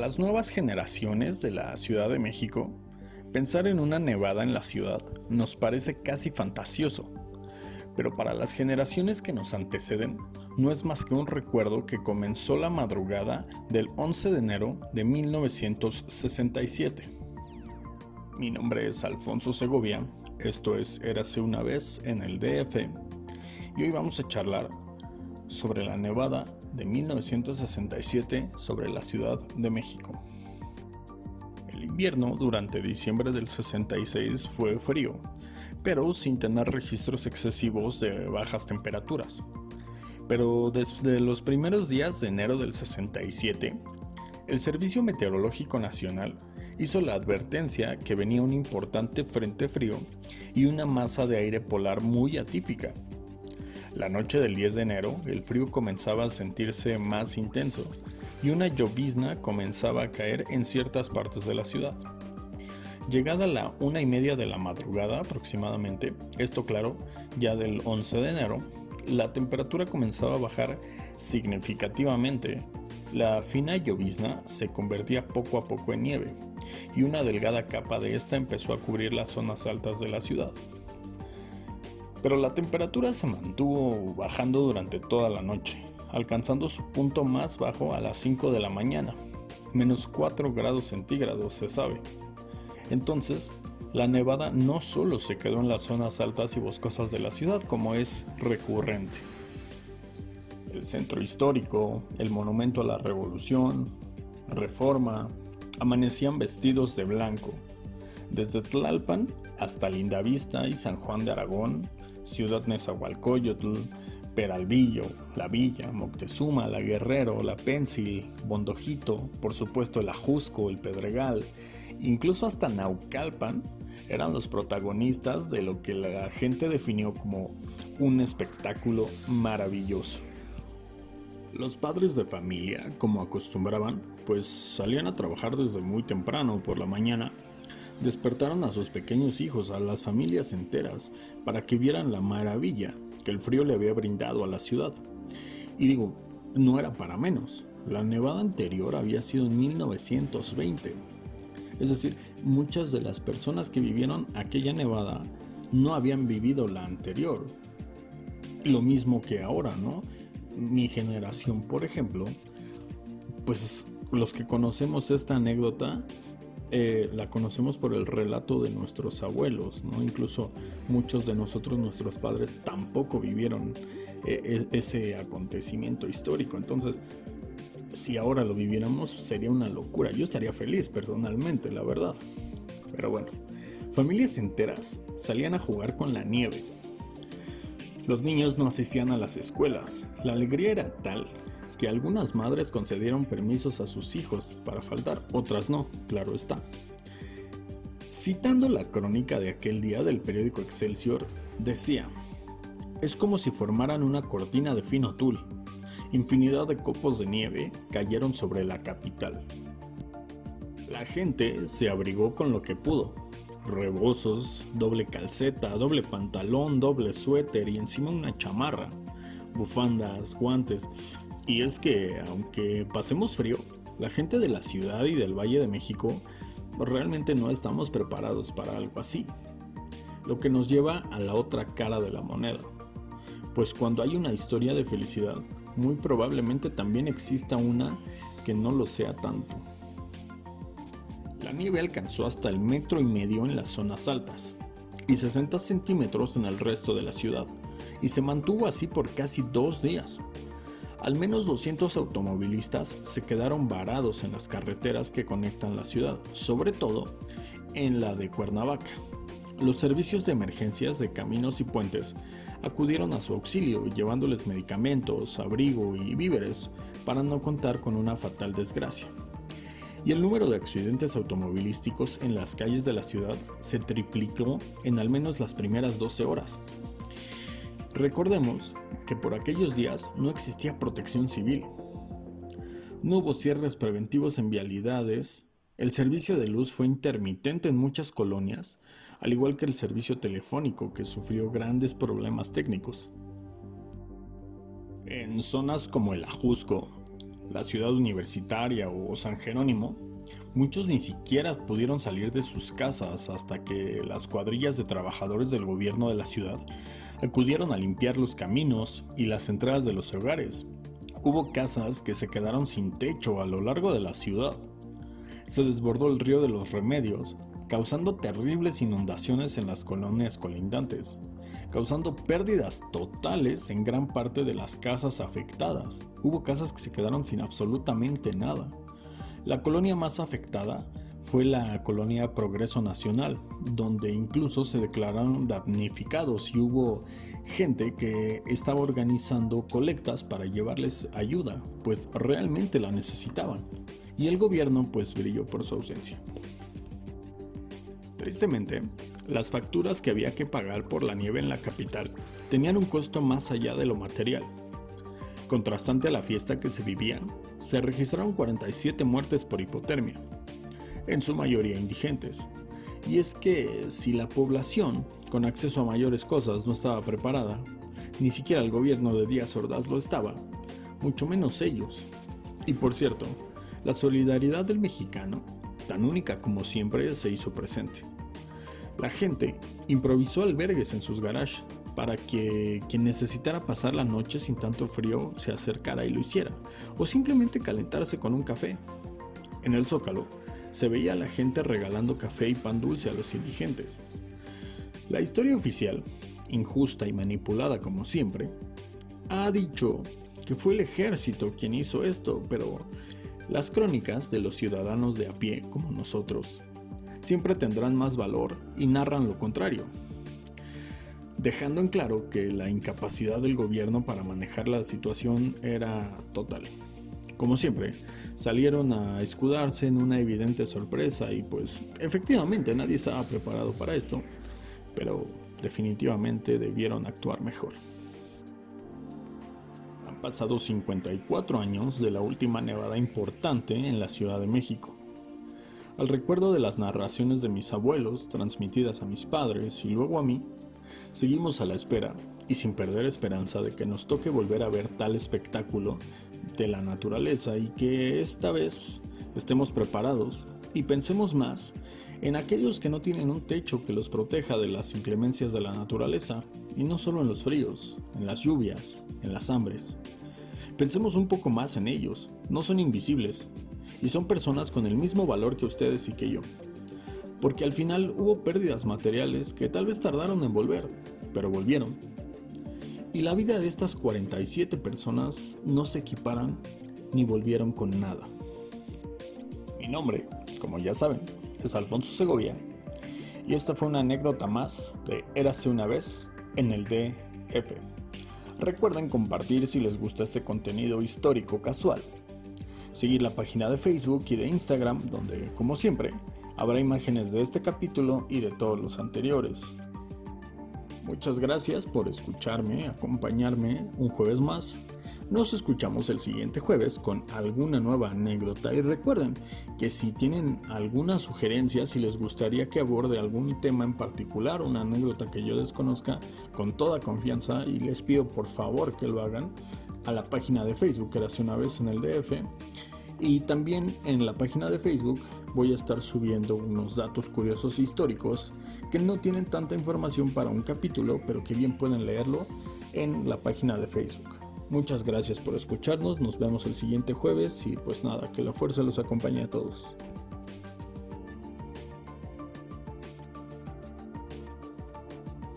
las nuevas generaciones de la Ciudad de México, pensar en una nevada en la ciudad nos parece casi fantasioso, pero para las generaciones que nos anteceden no es más que un recuerdo que comenzó la madrugada del 11 de enero de 1967. Mi nombre es Alfonso Segovia, esto es Érase una vez en el DF, y hoy vamos a charlar sobre la nevada de 1967 sobre la Ciudad de México. El invierno durante diciembre del 66 fue frío, pero sin tener registros excesivos de bajas temperaturas. Pero desde los primeros días de enero del 67, el Servicio Meteorológico Nacional hizo la advertencia que venía un importante frente frío y una masa de aire polar muy atípica, la noche del 10 de enero, el frío comenzaba a sentirse más intenso y una llovizna comenzaba a caer en ciertas partes de la ciudad. Llegada la una y media de la madrugada aproximadamente, esto claro, ya del 11 de enero, la temperatura comenzaba a bajar significativamente. La fina llovizna se convertía poco a poco en nieve y una delgada capa de esta empezó a cubrir las zonas altas de la ciudad pero la temperatura se mantuvo bajando durante toda la noche, alcanzando su punto más bajo a las 5 de la mañana, menos 4 grados centígrados se sabe. Entonces, la nevada no solo se quedó en las zonas altas y boscosas de la ciudad como es recurrente. El centro histórico, el monumento a la revolución, reforma, amanecían vestidos de blanco. Desde Tlalpan hasta Lindavista y San Juan de Aragón Ciudad Nezahualcóyotl, Peralvillo, La Villa, Moctezuma, La Guerrero, La Pensil, Bondojito, por supuesto el Ajusco, el Pedregal, incluso hasta Naucalpan, eran los protagonistas de lo que la gente definió como un espectáculo maravilloso. Los padres de familia, como acostumbraban, pues salían a trabajar desde muy temprano por la mañana despertaron a sus pequeños hijos, a las familias enteras, para que vieran la maravilla que el frío le había brindado a la ciudad. Y digo, no era para menos. La nevada anterior había sido en 1920. Es decir, muchas de las personas que vivieron aquella nevada no habían vivido la anterior. Lo mismo que ahora, ¿no? Mi generación, por ejemplo, pues los que conocemos esta anécdota, eh, la conocemos por el relato de nuestros abuelos, ¿no? Incluso muchos de nosotros, nuestros padres, tampoco vivieron eh, e-, ese acontecimiento histórico. Entonces, si ahora lo viviéramos, sería una locura. Yo estaría feliz personalmente, la verdad. Pero bueno, familias enteras salían a jugar con la nieve. Los niños no asistían a las escuelas. La alegría era tal que algunas madres concedieron permisos a sus hijos para faltar, otras no, claro está. Citando la crónica de aquel día del periódico Excelsior, decía, es como si formaran una cortina de fino tul. Infinidad de copos de nieve cayeron sobre la capital. La gente se abrigó con lo que pudo. Rebozos, doble calceta, doble pantalón, doble suéter y encima una chamarra. Bufandas, guantes, y es que, aunque pasemos frío, la gente de la ciudad y del Valle de México realmente no estamos preparados para algo así. Lo que nos lleva a la otra cara de la moneda. Pues cuando hay una historia de felicidad, muy probablemente también exista una que no lo sea tanto. La nieve alcanzó hasta el metro y medio en las zonas altas y 60 centímetros en el resto de la ciudad, y se mantuvo así por casi dos días, al menos 200 automovilistas se quedaron varados en las carreteras que conectan la ciudad, sobre todo en la de Cuernavaca. Los servicios de emergencias de caminos y puentes acudieron a su auxilio llevándoles medicamentos, abrigo y víveres para no contar con una fatal desgracia. Y el número de accidentes automovilísticos en las calles de la ciudad se triplicó en al menos las primeras 12 horas. Recordemos que por aquellos días no existía protección civil. No hubo cierres preventivos en vialidades, el servicio de luz fue intermitente en muchas colonias, al igual que el servicio telefónico que sufrió grandes problemas técnicos. En zonas como el Ajusco, la ciudad universitaria o San Jerónimo, muchos ni siquiera pudieron salir de sus casas hasta que las cuadrillas de trabajadores del gobierno de la ciudad acudieron a limpiar los caminos y las entradas de los hogares. Hubo casas que se quedaron sin techo a lo largo de la ciudad. Se desbordó el río de los remedios, causando terribles inundaciones en las colonias colindantes, causando pérdidas totales en gran parte de las casas afectadas. Hubo casas que se quedaron sin absolutamente nada. La colonia más afectada fue la colonia Progreso Nacional, donde incluso se declararon damnificados y hubo gente que estaba organizando colectas para llevarles ayuda, pues realmente la necesitaban. Y el gobierno pues brilló por su ausencia. Tristemente, las facturas que había que pagar por la nieve en la capital tenían un costo más allá de lo material. Contrastante a la fiesta que se vivía, se registraron 47 muertes por hipotermia, en su mayoría indigentes. Y es que si la población, con acceso a mayores cosas, no estaba preparada, ni siquiera el gobierno de Díaz Ordaz lo estaba, mucho menos ellos. Y por cierto, la solidaridad del mexicano, tan única como siempre, se hizo presente. La gente improvisó albergues en sus garages para que quien necesitara pasar la noche sin tanto frío se acercara y lo hiciera, o simplemente calentarse con un café. En el zócalo, se veía a la gente regalando café y pan dulce a los indigentes. La historia oficial, injusta y manipulada como siempre, ha dicho que fue el ejército quien hizo esto, pero las crónicas de los ciudadanos de a pie como nosotros siempre tendrán más valor y narran lo contrario, dejando en claro que la incapacidad del gobierno para manejar la situación era total. Como siempre, salieron a escudarse en una evidente sorpresa y pues efectivamente nadie estaba preparado para esto, pero definitivamente debieron actuar mejor. Han pasado 54 años de la última nevada importante en la Ciudad de México. Al recuerdo de las narraciones de mis abuelos transmitidas a mis padres y luego a mí, seguimos a la espera y sin perder esperanza de que nos toque volver a ver tal espectáculo de la naturaleza y que esta vez estemos preparados y pensemos más en aquellos que no tienen un techo que los proteja de las inclemencias de la naturaleza y no solo en los fríos, en las lluvias, en las hambres. Pensemos un poco más en ellos, no son invisibles y son personas con el mismo valor que ustedes y que yo. Porque al final hubo pérdidas materiales que tal vez tardaron en volver, pero volvieron y la vida de estas 47 personas no se equiparan ni volvieron con nada. Mi nombre, como ya saben, es Alfonso Segovia y esta fue una anécdota más de Érase una vez en el DF. Recuerden compartir si les gusta este contenido histórico casual. Seguir la página de Facebook y de Instagram donde, como siempre, habrá imágenes de este capítulo y de todos los anteriores. Muchas gracias por escucharme, acompañarme un jueves más. Nos escuchamos el siguiente jueves con alguna nueva anécdota y recuerden que si tienen alguna sugerencia, si les gustaría que aborde algún tema en particular, una anécdota que yo desconozca, con toda confianza y les pido por favor que lo hagan a la página de Facebook, que hace una vez en el DF. Y también en la página de Facebook voy a estar subiendo unos datos curiosos históricos que no tienen tanta información para un capítulo, pero que bien pueden leerlo en la página de Facebook. Muchas gracias por escucharnos, nos vemos el siguiente jueves y pues nada, que la fuerza los acompañe a todos.